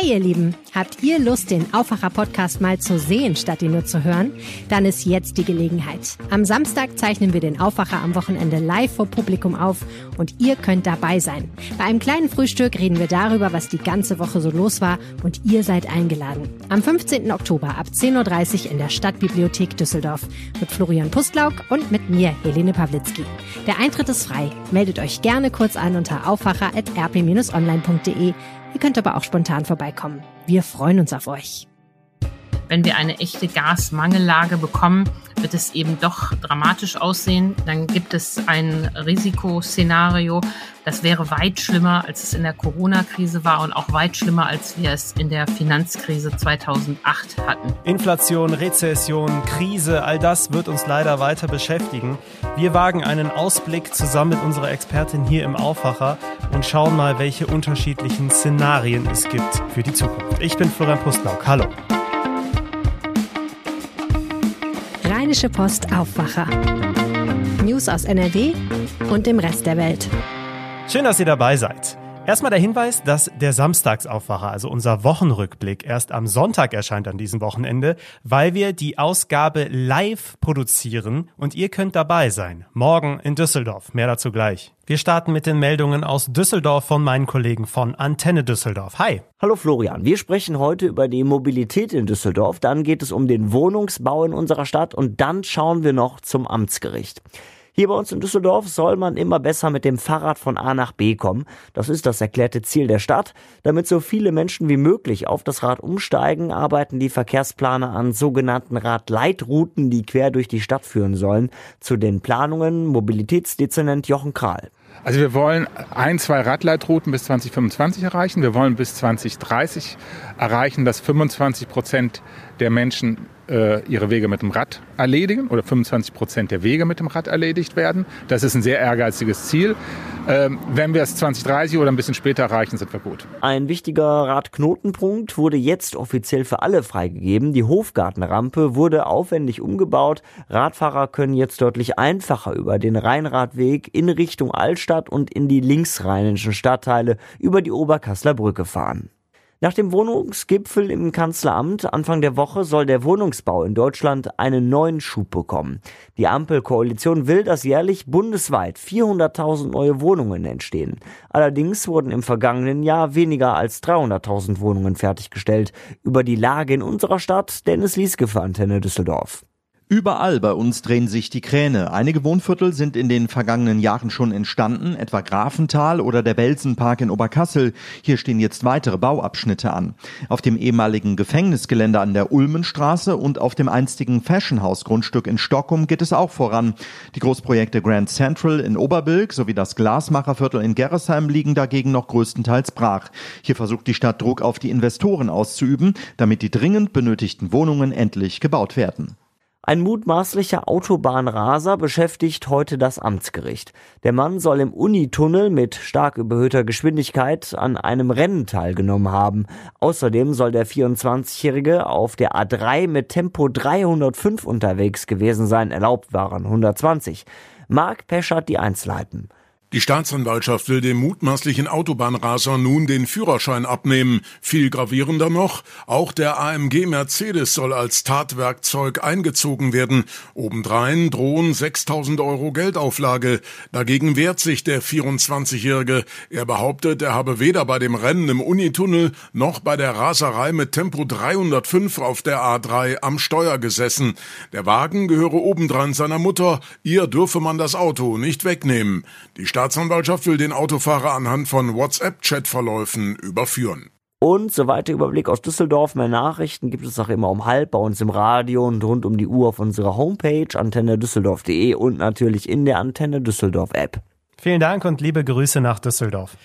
Hey ihr Lieben, habt ihr Lust, den Aufwacher-Podcast mal zu sehen, statt ihn nur zu hören? Dann ist jetzt die Gelegenheit. Am Samstag zeichnen wir den Aufwacher am Wochenende live vor Publikum auf und ihr könnt dabei sein. Bei einem kleinen Frühstück reden wir darüber, was die ganze Woche so los war und ihr seid eingeladen. Am 15. Oktober ab 10.30 Uhr in der Stadtbibliothek Düsseldorf mit Florian Pustlauk und mit mir, Helene Pawlitzki. Der Eintritt ist frei. Meldet euch gerne kurz an unter aufwacher.rp-online.de. Ihr könnt aber auch spontan vorbeikommen. Wir freuen uns auf euch. Wenn wir eine echte Gasmangellage bekommen, wird es eben doch dramatisch aussehen. Dann gibt es ein Risikoszenario, das wäre weit schlimmer, als es in der Corona-Krise war und auch weit schlimmer, als wir es in der Finanzkrise 2008 hatten. Inflation, Rezession, Krise, all das wird uns leider weiter beschäftigen. Wir wagen einen Ausblick zusammen mit unserer Expertin hier im Aufwacher und schauen mal, welche unterschiedlichen Szenarien es gibt für die Zukunft. Ich bin Florian Pustlauk. Hallo. Rheinische Post Aufwacher. News aus NRW und dem Rest der Welt. Schön, dass ihr dabei seid. Erstmal der Hinweis, dass der Samstagsaufwacher, also unser Wochenrückblick, erst am Sonntag erscheint an diesem Wochenende, weil wir die Ausgabe live produzieren und ihr könnt dabei sein. Morgen in Düsseldorf. Mehr dazu gleich. Wir starten mit den Meldungen aus Düsseldorf von meinen Kollegen von Antenne Düsseldorf. Hi. Hallo Florian, wir sprechen heute über die Mobilität in Düsseldorf, dann geht es um den Wohnungsbau in unserer Stadt und dann schauen wir noch zum Amtsgericht. Hier bei uns in Düsseldorf soll man immer besser mit dem Fahrrad von A nach B kommen. Das ist das erklärte Ziel der Stadt. Damit so viele Menschen wie möglich auf das Rad umsteigen, arbeiten die Verkehrsplaner an sogenannten Radleitrouten, die quer durch die Stadt führen sollen. Zu den Planungen Mobilitätsdezernent Jochen Kral. Also wir wollen ein, zwei Radleitrouten bis 2025 erreichen. Wir wollen bis 2030 erreichen, dass 25 Prozent der Menschen äh, ihre Wege mit dem Rad erledigen oder 25 Prozent der Wege mit dem Rad erledigt werden. Das ist ein sehr ehrgeiziges Ziel. Ähm, wenn wir es 2030 oder ein bisschen später erreichen, sind wir gut. Ein wichtiger Radknotenpunkt wurde jetzt offiziell für alle freigegeben. Die Hofgartenrampe wurde aufwendig umgebaut. Radfahrer können jetzt deutlich einfacher über den Rheinradweg in Richtung Altstadt und in die linksrheinischen Stadtteile über die Oberkassler Brücke fahren. Nach dem Wohnungsgipfel im Kanzleramt Anfang der Woche soll der Wohnungsbau in Deutschland einen neuen Schub bekommen. Die Ampelkoalition will, dass jährlich bundesweit 400.000 neue Wohnungen entstehen. Allerdings wurden im vergangenen Jahr weniger als 300.000 Wohnungen fertiggestellt. Über die Lage in unserer Stadt Dennis Lieske für Antenne Düsseldorf. Überall bei uns drehen sich die Kräne. Einige Wohnviertel sind in den vergangenen Jahren schon entstanden, etwa Grafenthal oder der Belsenpark in Oberkassel. Hier stehen jetzt weitere Bauabschnitte an. Auf dem ehemaligen Gefängnisgelände an der Ulmenstraße und auf dem einstigen Fashion House Grundstück in Stockholm geht es auch voran. Die Großprojekte Grand Central in Oberbilk sowie das Glasmacherviertel in Gerresheim liegen dagegen noch größtenteils brach. Hier versucht die Stadt Druck auf die Investoren auszuüben, damit die dringend benötigten Wohnungen endlich gebaut werden. Ein mutmaßlicher Autobahnraser beschäftigt heute das Amtsgericht. Der Mann soll im Unitunnel mit stark überhöhter Geschwindigkeit an einem Rennen teilgenommen haben. Außerdem soll der 24-Jährige auf der A3 mit Tempo 305 unterwegs gewesen sein. Erlaubt waren 120. Mark Peschert die Einzelheiten. Die Staatsanwaltschaft will dem mutmaßlichen Autobahnraser nun den Führerschein abnehmen. Viel gravierender noch, auch der AMG Mercedes soll als Tatwerkzeug eingezogen werden. Obendrein drohen 6000 Euro Geldauflage. Dagegen wehrt sich der 24-Jährige. Er behauptet, er habe weder bei dem Rennen im Unitunnel noch bei der Raserei mit Tempo 305 auf der A3 am Steuer gesessen. Der Wagen gehöre obendrein seiner Mutter. Ihr dürfe man das Auto nicht wegnehmen. Die Staatsanwaltschaft will den Autofahrer anhand von WhatsApp-Chatverläufen überführen. Und soweit der Überblick aus Düsseldorf. Mehr Nachrichten gibt es auch immer um halb bei uns im Radio und rund um die Uhr auf unserer Homepage antennedüsseldorf.de und natürlich in der Antenne Düsseldorf App. Vielen Dank und liebe Grüße nach Düsseldorf.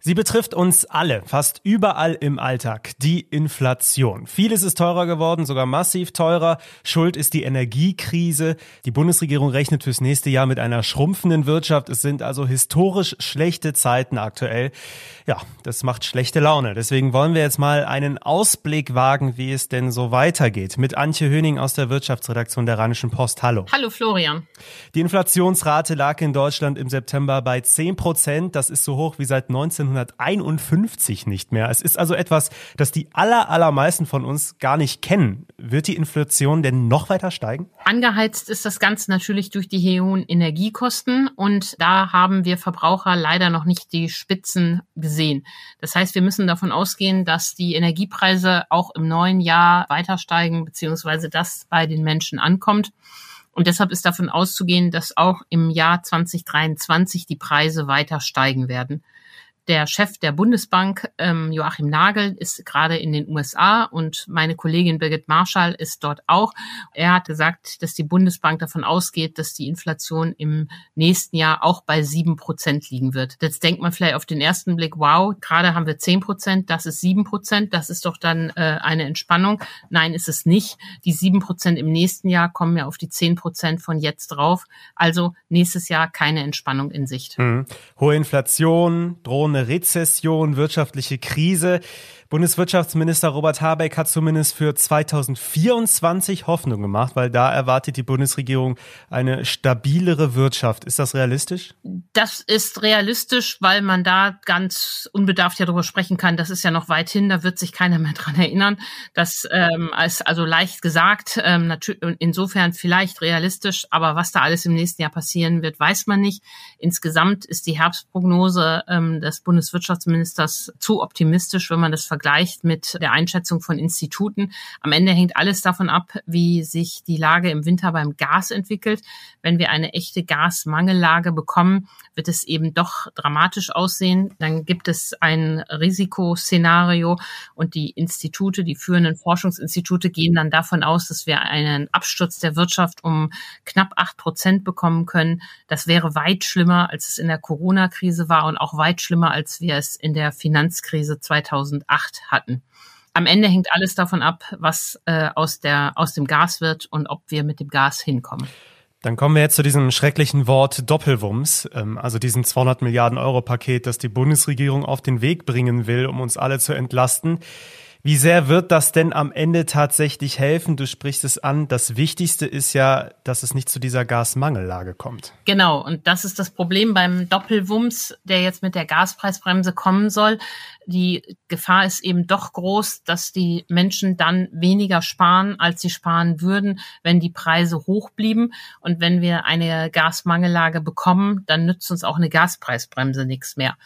Sie betrifft uns alle, fast überall im Alltag, die Inflation. Vieles ist teurer geworden, sogar massiv teurer. Schuld ist die Energiekrise. Die Bundesregierung rechnet fürs nächste Jahr mit einer schrumpfenden Wirtschaft. Es sind also historisch schlechte Zeiten aktuell. Ja, das macht schlechte Laune. Deswegen wollen wir jetzt mal einen Ausblick wagen, wie es denn so weitergeht. Mit Antje Höning aus der Wirtschaftsredaktion der Rheinischen Post. Hallo. Hallo Florian. Die Inflationsrate lag in Deutschland im September bei 10 Prozent. Das ist so hoch wie seit 19 1951 nicht mehr. Es ist also etwas, das die aller, allermeisten von uns gar nicht kennen. Wird die Inflation denn noch weiter steigen? Angeheizt ist das Ganze natürlich durch die hohen Energiekosten und da haben wir Verbraucher leider noch nicht die Spitzen gesehen. Das heißt, wir müssen davon ausgehen, dass die Energiepreise auch im neuen Jahr weiter steigen, beziehungsweise das bei den Menschen ankommt. Und deshalb ist davon auszugehen, dass auch im Jahr 2023 die Preise weiter steigen werden. Der Chef der Bundesbank, ähm, Joachim Nagel, ist gerade in den USA und meine Kollegin Birgit Marschall ist dort auch. Er hat gesagt, dass die Bundesbank davon ausgeht, dass die Inflation im nächsten Jahr auch bei sieben Prozent liegen wird. Jetzt denkt man vielleicht auf den ersten Blick, wow, gerade haben wir zehn Prozent, das ist sieben Prozent, das ist doch dann äh, eine Entspannung. Nein, ist es nicht. Die sieben Prozent im nächsten Jahr kommen ja auf die zehn Prozent von jetzt drauf. Also nächstes Jahr keine Entspannung in Sicht. Mhm. Hohe Inflation, drohende eine Rezession, wirtschaftliche Krise. Bundeswirtschaftsminister Robert Habeck hat zumindest für 2024 Hoffnung gemacht, weil da erwartet die Bundesregierung eine stabilere Wirtschaft. Ist das realistisch? Das ist realistisch, weil man da ganz unbedarft ja darüber sprechen kann. Das ist ja noch weit hin, da wird sich keiner mehr dran erinnern. Das ähm, ist also leicht gesagt, ähm, insofern vielleicht realistisch, aber was da alles im nächsten Jahr passieren wird, weiß man nicht. Insgesamt ist die Herbstprognose ähm, des Bundeswirtschaftsministers zu optimistisch, wenn man das vergleicht mit der Einschätzung von Instituten. Am Ende hängt alles davon ab, wie sich die Lage im Winter beim Gas entwickelt. Wenn wir eine echte Gasmangellage bekommen, wird es eben doch dramatisch aussehen. Dann gibt es ein Risikoszenario und die Institute, die führenden Forschungsinstitute gehen dann davon aus, dass wir einen Absturz der Wirtschaft um knapp acht Prozent bekommen können. Das wäre weit schlimmer, als es in der Corona-Krise war und auch weit schlimmer, als wir es in der Finanzkrise 2008 Macht hatten. Am Ende hängt alles davon ab, was äh, aus, der, aus dem Gas wird und ob wir mit dem Gas hinkommen. Dann kommen wir jetzt zu diesem schrecklichen Wort Doppelwumms, ähm, also diesem 200 Milliarden Euro Paket, das die Bundesregierung auf den Weg bringen will, um uns alle zu entlasten. Wie sehr wird das denn am Ende tatsächlich helfen? Du sprichst es an. Das Wichtigste ist ja, dass es nicht zu dieser Gasmangellage kommt. Genau. Und das ist das Problem beim Doppelwumms, der jetzt mit der Gaspreisbremse kommen soll. Die Gefahr ist eben doch groß, dass die Menschen dann weniger sparen, als sie sparen würden, wenn die Preise hoch blieben. Und wenn wir eine Gasmangellage bekommen, dann nützt uns auch eine Gaspreisbremse nichts mehr.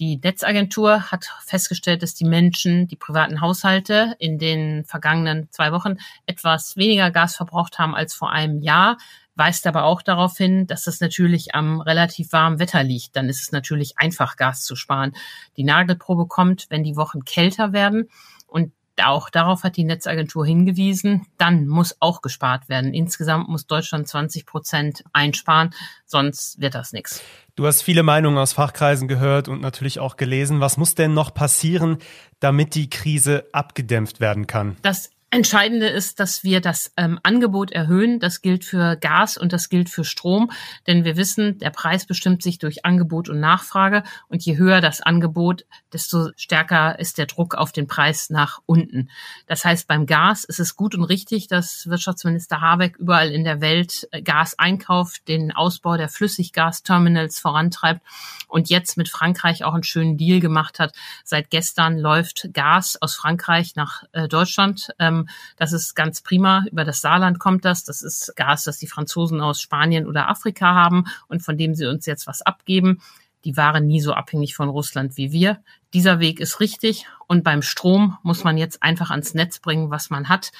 Die Netzagentur hat festgestellt, dass die Menschen, die privaten Haushalte in den vergangenen zwei Wochen etwas weniger Gas verbraucht haben als vor einem Jahr, weist aber auch darauf hin, dass das natürlich am relativ warmen Wetter liegt. Dann ist es natürlich einfach, Gas zu sparen. Die Nagelprobe kommt, wenn die Wochen kälter werden. Und auch darauf hat die Netzagentur hingewiesen. Dann muss auch gespart werden. Insgesamt muss Deutschland 20 Prozent einsparen, sonst wird das nichts. Du hast viele Meinungen aus Fachkreisen gehört und natürlich auch gelesen. Was muss denn noch passieren, damit die Krise abgedämpft werden kann? Das Entscheidende ist, dass wir das ähm, Angebot erhöhen. Das gilt für Gas und das gilt für Strom, denn wir wissen, der Preis bestimmt sich durch Angebot und Nachfrage und je höher das Angebot, desto stärker ist der Druck auf den Preis nach unten. Das heißt, beim Gas ist es gut und richtig, dass Wirtschaftsminister Habeck überall in der Welt äh, Gas einkauft, den Ausbau der Flüssiggasterminals vorantreibt und jetzt mit Frankreich auch einen schönen Deal gemacht hat. Seit gestern läuft Gas aus Frankreich nach äh, Deutschland. Ähm, das ist ganz prima. Über das Saarland kommt das. Das ist Gas, das die Franzosen aus Spanien oder Afrika haben und von dem sie uns jetzt was abgeben. Die waren nie so abhängig von Russland wie wir. Dieser Weg ist richtig. Und beim Strom muss man jetzt einfach ans Netz bringen, was man hat.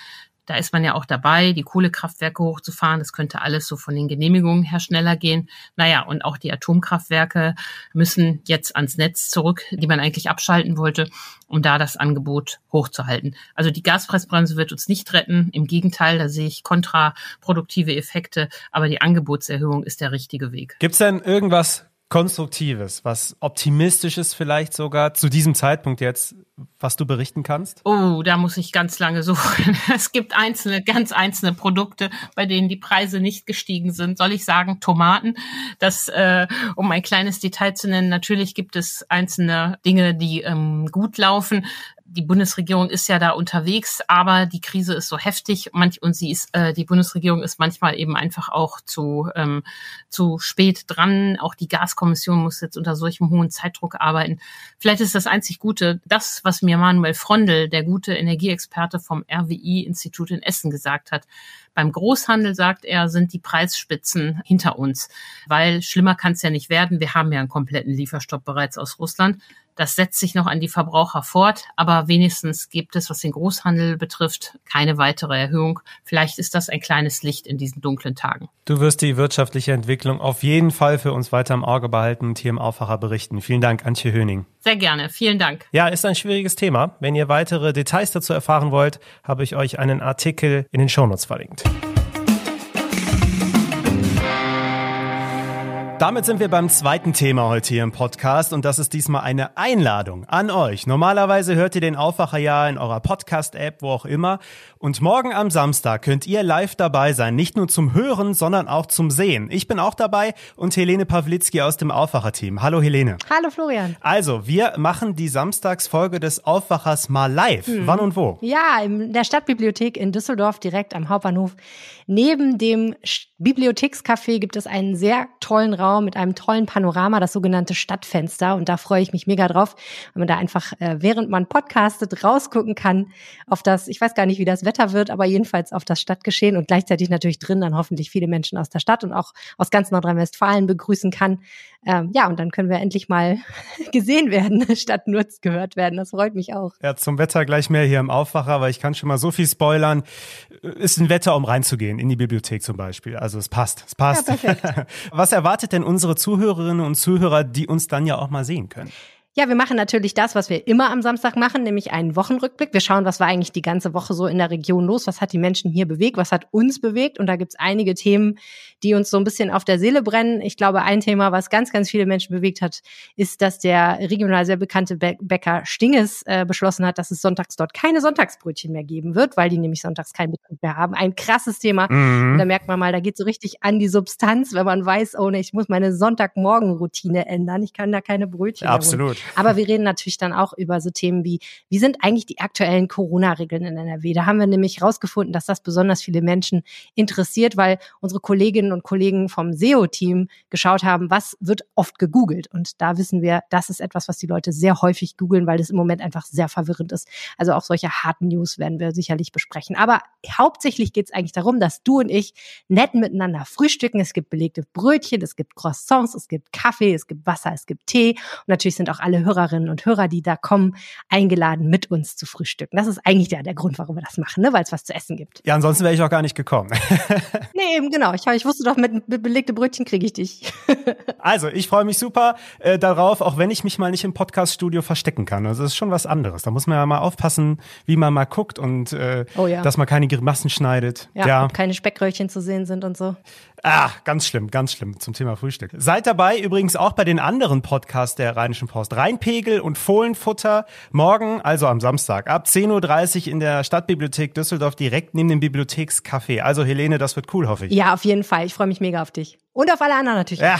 Da ist man ja auch dabei, die Kohlekraftwerke hochzufahren. Das könnte alles so von den Genehmigungen her schneller gehen. Naja, und auch die Atomkraftwerke müssen jetzt ans Netz zurück, die man eigentlich abschalten wollte, um da das Angebot hochzuhalten. Also die Gaspreisbremse wird uns nicht retten. Im Gegenteil, da sehe ich kontraproduktive Effekte. Aber die Angebotserhöhung ist der richtige Weg. Gibt es denn irgendwas Konstruktives, was Optimistisches vielleicht sogar zu diesem Zeitpunkt jetzt, was du berichten kannst? Oh, da muss ich ganz lange suchen. Es gibt einzelne, ganz einzelne Produkte, bei denen die Preise nicht gestiegen sind. Soll ich sagen, Tomaten? Das, äh, um ein kleines Detail zu nennen, natürlich gibt es einzelne Dinge, die ähm, gut laufen die Bundesregierung ist ja da unterwegs, aber die Krise ist so heftig manch, und sie ist, äh, die Bundesregierung ist manchmal eben einfach auch zu, ähm, zu spät dran. Auch die Gaskommission muss jetzt unter solchem hohen Zeitdruck arbeiten. Vielleicht ist das einzig Gute, das, was mir Manuel Frondel, der gute Energieexperte vom RWI-Institut in Essen gesagt hat. Beim Großhandel, sagt er, sind die Preisspitzen hinter uns, weil schlimmer kann es ja nicht werden. Wir haben ja einen kompletten Lieferstopp bereits aus Russland. Das setzt sich noch an die Verbraucher fort, aber wenigstens gibt es, was den Großhandel betrifft, keine weitere Erhöhung. Vielleicht ist das ein kleines Licht in diesen dunklen Tagen. Du wirst die wirtschaftliche Entwicklung auf jeden Fall für uns weiter im Auge behalten und hier im Aufwacher berichten. Vielen Dank, Antje Höning. Sehr gerne, vielen Dank. Ja, ist ein schwieriges Thema. Wenn ihr weitere Details dazu erfahren wollt, habe ich euch einen Artikel in den Shownotes verlinkt. Damit sind wir beim zweiten Thema heute hier im Podcast und das ist diesmal eine Einladung an euch. Normalerweise hört ihr den Aufwacher ja in eurer Podcast-App, wo auch immer. Und morgen am Samstag könnt ihr live dabei sein, nicht nur zum Hören, sondern auch zum Sehen. Ich bin auch dabei und Helene Pawlitzki aus dem Aufwacher-Team. Hallo Helene. Hallo Florian. Also, wir machen die Samstagsfolge des Aufwachers mal live. Hm. Wann und wo? Ja, in der Stadtbibliothek in Düsseldorf, direkt am Hauptbahnhof. Neben dem Bibliothekscafé gibt es einen sehr tollen Raum mit einem tollen Panorama, das sogenannte Stadtfenster. Und da freue ich mich mega drauf, wenn man da einfach, äh, während man podcastet, rausgucken kann auf das, ich weiß gar nicht, wie das Wetter wird, aber jedenfalls auf das Stadtgeschehen und gleichzeitig natürlich drin dann hoffentlich viele Menschen aus der Stadt und auch aus ganz Nordrhein-Westfalen begrüßen kann. Ähm, ja, und dann können wir endlich mal gesehen werden, statt nur gehört werden. Das freut mich auch. Ja, zum Wetter gleich mehr hier im Aufwacher, weil ich kann schon mal so viel spoilern. Ist ein Wetter, um reinzugehen, in die Bibliothek zum Beispiel. Also es passt, es passt. Ja. Was erwartet denn unsere Zuhörerinnen und Zuhörer, die uns dann ja auch mal sehen können? Ja, wir machen natürlich das, was wir immer am Samstag machen, nämlich einen Wochenrückblick. Wir schauen, was war eigentlich die ganze Woche so in der Region los, was hat die Menschen hier bewegt, was hat uns bewegt. Und da gibt's einige Themen, die uns so ein bisschen auf der Seele brennen. Ich glaube, ein Thema, was ganz, ganz viele Menschen bewegt hat, ist, dass der regional sehr bekannte Bäcker Stinges äh, beschlossen hat, dass es sonntags dort keine Sonntagsbrötchen mehr geben wird, weil die nämlich sonntags keinen Betrieb mehr haben. Ein krasses Thema. Mhm. Da merkt man mal, da geht so richtig an die Substanz, wenn man weiß, oh ne, ich muss meine Sonntagmorgenroutine ändern. Ich kann da keine Brötchen ja, Absolut. Aber wir reden natürlich dann auch über so Themen wie, wie sind eigentlich die aktuellen Corona-Regeln in NRW? Da haben wir nämlich rausgefunden, dass das besonders viele Menschen interessiert, weil unsere Kolleginnen und Kollegen vom SEO-Team geschaut haben, was wird oft gegoogelt. Und da wissen wir, das ist etwas, was die Leute sehr häufig googeln, weil es im Moment einfach sehr verwirrend ist. Also auch solche harten News werden wir sicherlich besprechen. Aber hauptsächlich geht es eigentlich darum, dass du und ich nett miteinander frühstücken. Es gibt belegte Brötchen, es gibt Croissants, es gibt Kaffee, es gibt Wasser, es gibt Tee. Und natürlich sind auch alle Hörerinnen und Hörer, die da kommen, eingeladen, mit uns zu frühstücken. Das ist eigentlich der, der Grund, warum wir das machen, ne? weil es was zu essen gibt. Ja, ansonsten wäre ich auch gar nicht gekommen. nee, eben genau. Ich, ich wusste doch, mit, mit belegte Brötchen kriege ich dich. also, ich freue mich super äh, darauf, auch wenn ich mich mal nicht im Podcaststudio verstecken kann. Also, das ist schon was anderes. Da muss man ja mal aufpassen, wie man mal guckt und äh, oh ja. dass man keine Grimassen schneidet. Ja, ja. keine Speckröllchen zu sehen sind und so. Ah, ganz schlimm, ganz schlimm zum Thema Frühstück. Seid dabei übrigens auch bei den anderen Podcasts der Rheinischen Post. Rheinpegel und Fohlenfutter. Morgen, also am Samstag, ab 10.30 Uhr in der Stadtbibliothek Düsseldorf, direkt neben dem Bibliothekscafé. Also Helene, das wird cool, hoffe ich. Ja, auf jeden Fall. Ich freue mich mega auf dich. Und auf alle anderen natürlich. Ja,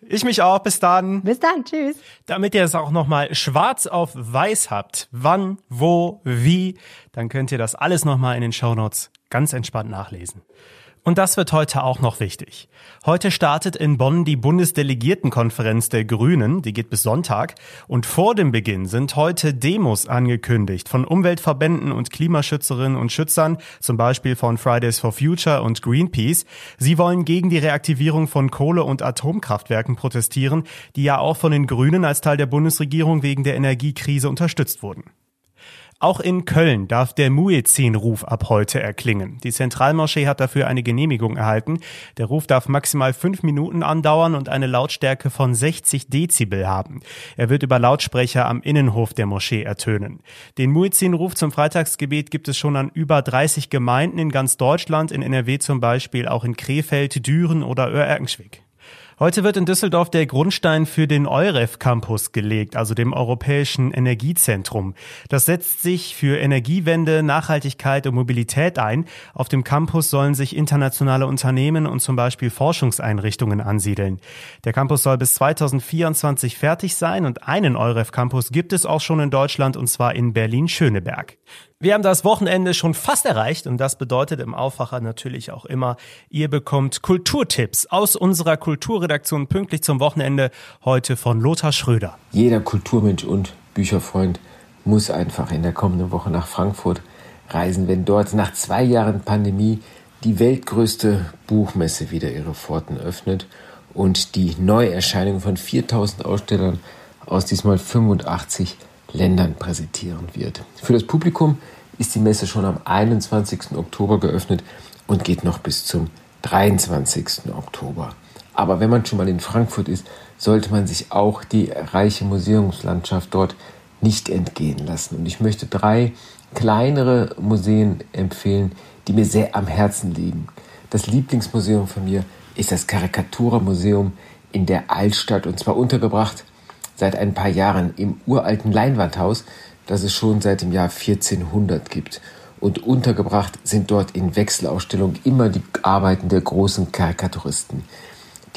ich mich auch. Bis dann. Bis dann. Tschüss. Damit ihr es auch nochmal schwarz auf weiß habt, wann, wo, wie, dann könnt ihr das alles nochmal in den Shownotes ganz entspannt nachlesen. Und das wird heute auch noch wichtig. Heute startet in Bonn die Bundesdelegiertenkonferenz der Grünen, die geht bis Sonntag. Und vor dem Beginn sind heute Demos angekündigt von Umweltverbänden und Klimaschützerinnen und Schützern, zum Beispiel von Fridays for Future und Greenpeace. Sie wollen gegen die Reaktivierung von Kohle- und Atomkraftwerken protestieren, die ja auch von den Grünen als Teil der Bundesregierung wegen der Energiekrise unterstützt wurden. Auch in Köln darf der Muezzin-Ruf ab heute erklingen. Die Zentralmoschee hat dafür eine Genehmigung erhalten. Der Ruf darf maximal fünf Minuten andauern und eine Lautstärke von 60 Dezibel haben. Er wird über Lautsprecher am Innenhof der Moschee ertönen. Den Muezzin-Ruf zum Freitagsgebet gibt es schon an über 30 Gemeinden in ganz Deutschland, in NRW zum Beispiel, auch in Krefeld, Düren oder Oerkenschwick. Heute wird in Düsseldorf der Grundstein für den EUREF Campus gelegt, also dem Europäischen Energiezentrum. Das setzt sich für Energiewende, Nachhaltigkeit und Mobilität ein. Auf dem Campus sollen sich internationale Unternehmen und zum Beispiel Forschungseinrichtungen ansiedeln. Der Campus soll bis 2024 fertig sein und einen EUREF Campus gibt es auch schon in Deutschland und zwar in Berlin-Schöneberg. Wir haben das Wochenende schon fast erreicht und das bedeutet im Aufwacher natürlich auch immer, ihr bekommt Kulturtipps aus unserer Kulturredaktion pünktlich zum Wochenende heute von Lothar Schröder. Jeder Kulturmensch und Bücherfreund muss einfach in der kommenden Woche nach Frankfurt reisen, wenn dort nach zwei Jahren Pandemie die weltgrößte Buchmesse wieder ihre Pforten öffnet und die Neuerscheinung von 4000 Ausstellern aus diesmal 85 Ländern präsentieren wird. Für das Publikum ist die Messe schon am 21. Oktober geöffnet und geht noch bis zum 23. Oktober. Aber wenn man schon mal in Frankfurt ist, sollte man sich auch die reiche Museumslandschaft dort nicht entgehen lassen. Und ich möchte drei kleinere Museen empfehlen, die mir sehr am Herzen liegen. Das Lieblingsmuseum von mir ist das Karikatura-Museum in der Altstadt und zwar untergebracht seit ein paar Jahren im uralten Leinwandhaus, das es schon seit dem Jahr 1400 gibt. Und untergebracht sind dort in Wechselausstellung immer die Arbeiten der großen Karikaturisten.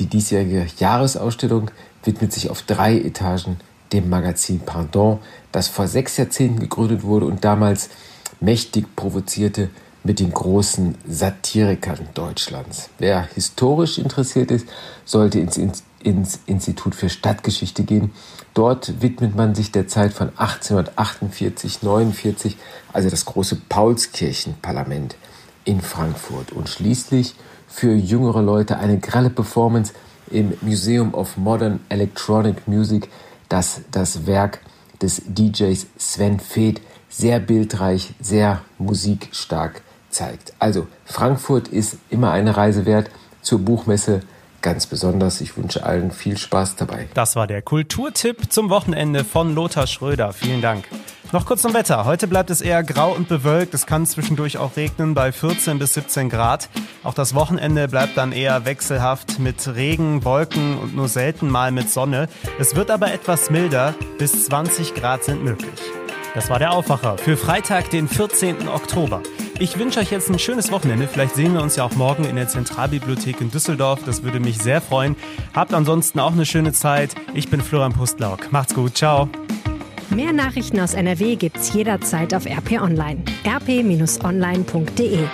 Die diesjährige Jahresausstellung widmet sich auf drei Etagen dem Magazin Pardon, das vor sechs Jahrzehnten gegründet wurde und damals mächtig provozierte mit den großen Satirikern Deutschlands. Wer historisch interessiert ist, sollte ins ins Institut für Stadtgeschichte gehen. Dort widmet man sich der Zeit von 1848, 49, also das große Paulskirchenparlament in Frankfurt. Und schließlich für jüngere Leute eine gralle Performance im Museum of Modern Electronic Music, das das Werk des DJs Sven Feth sehr bildreich, sehr musikstark zeigt. Also Frankfurt ist immer eine Reise wert zur Buchmesse ganz besonders. Ich wünsche allen viel Spaß dabei. Das war der Kulturtipp zum Wochenende von Lothar Schröder. Vielen Dank. Noch kurz zum Wetter. Heute bleibt es eher grau und bewölkt. Es kann zwischendurch auch regnen bei 14 bis 17 Grad. Auch das Wochenende bleibt dann eher wechselhaft mit Regen, Wolken und nur selten mal mit Sonne. Es wird aber etwas milder. Bis 20 Grad sind möglich. Das war der Aufwacher für Freitag, den 14. Oktober. Ich wünsche euch jetzt ein schönes Wochenende. Vielleicht sehen wir uns ja auch morgen in der Zentralbibliothek in Düsseldorf. Das würde mich sehr freuen. Habt ansonsten auch eine schöne Zeit. Ich bin Florian Pustlauk. Macht's gut. Ciao. Mehr Nachrichten aus NRW gibt's jederzeit auf RP Online. rp-online.de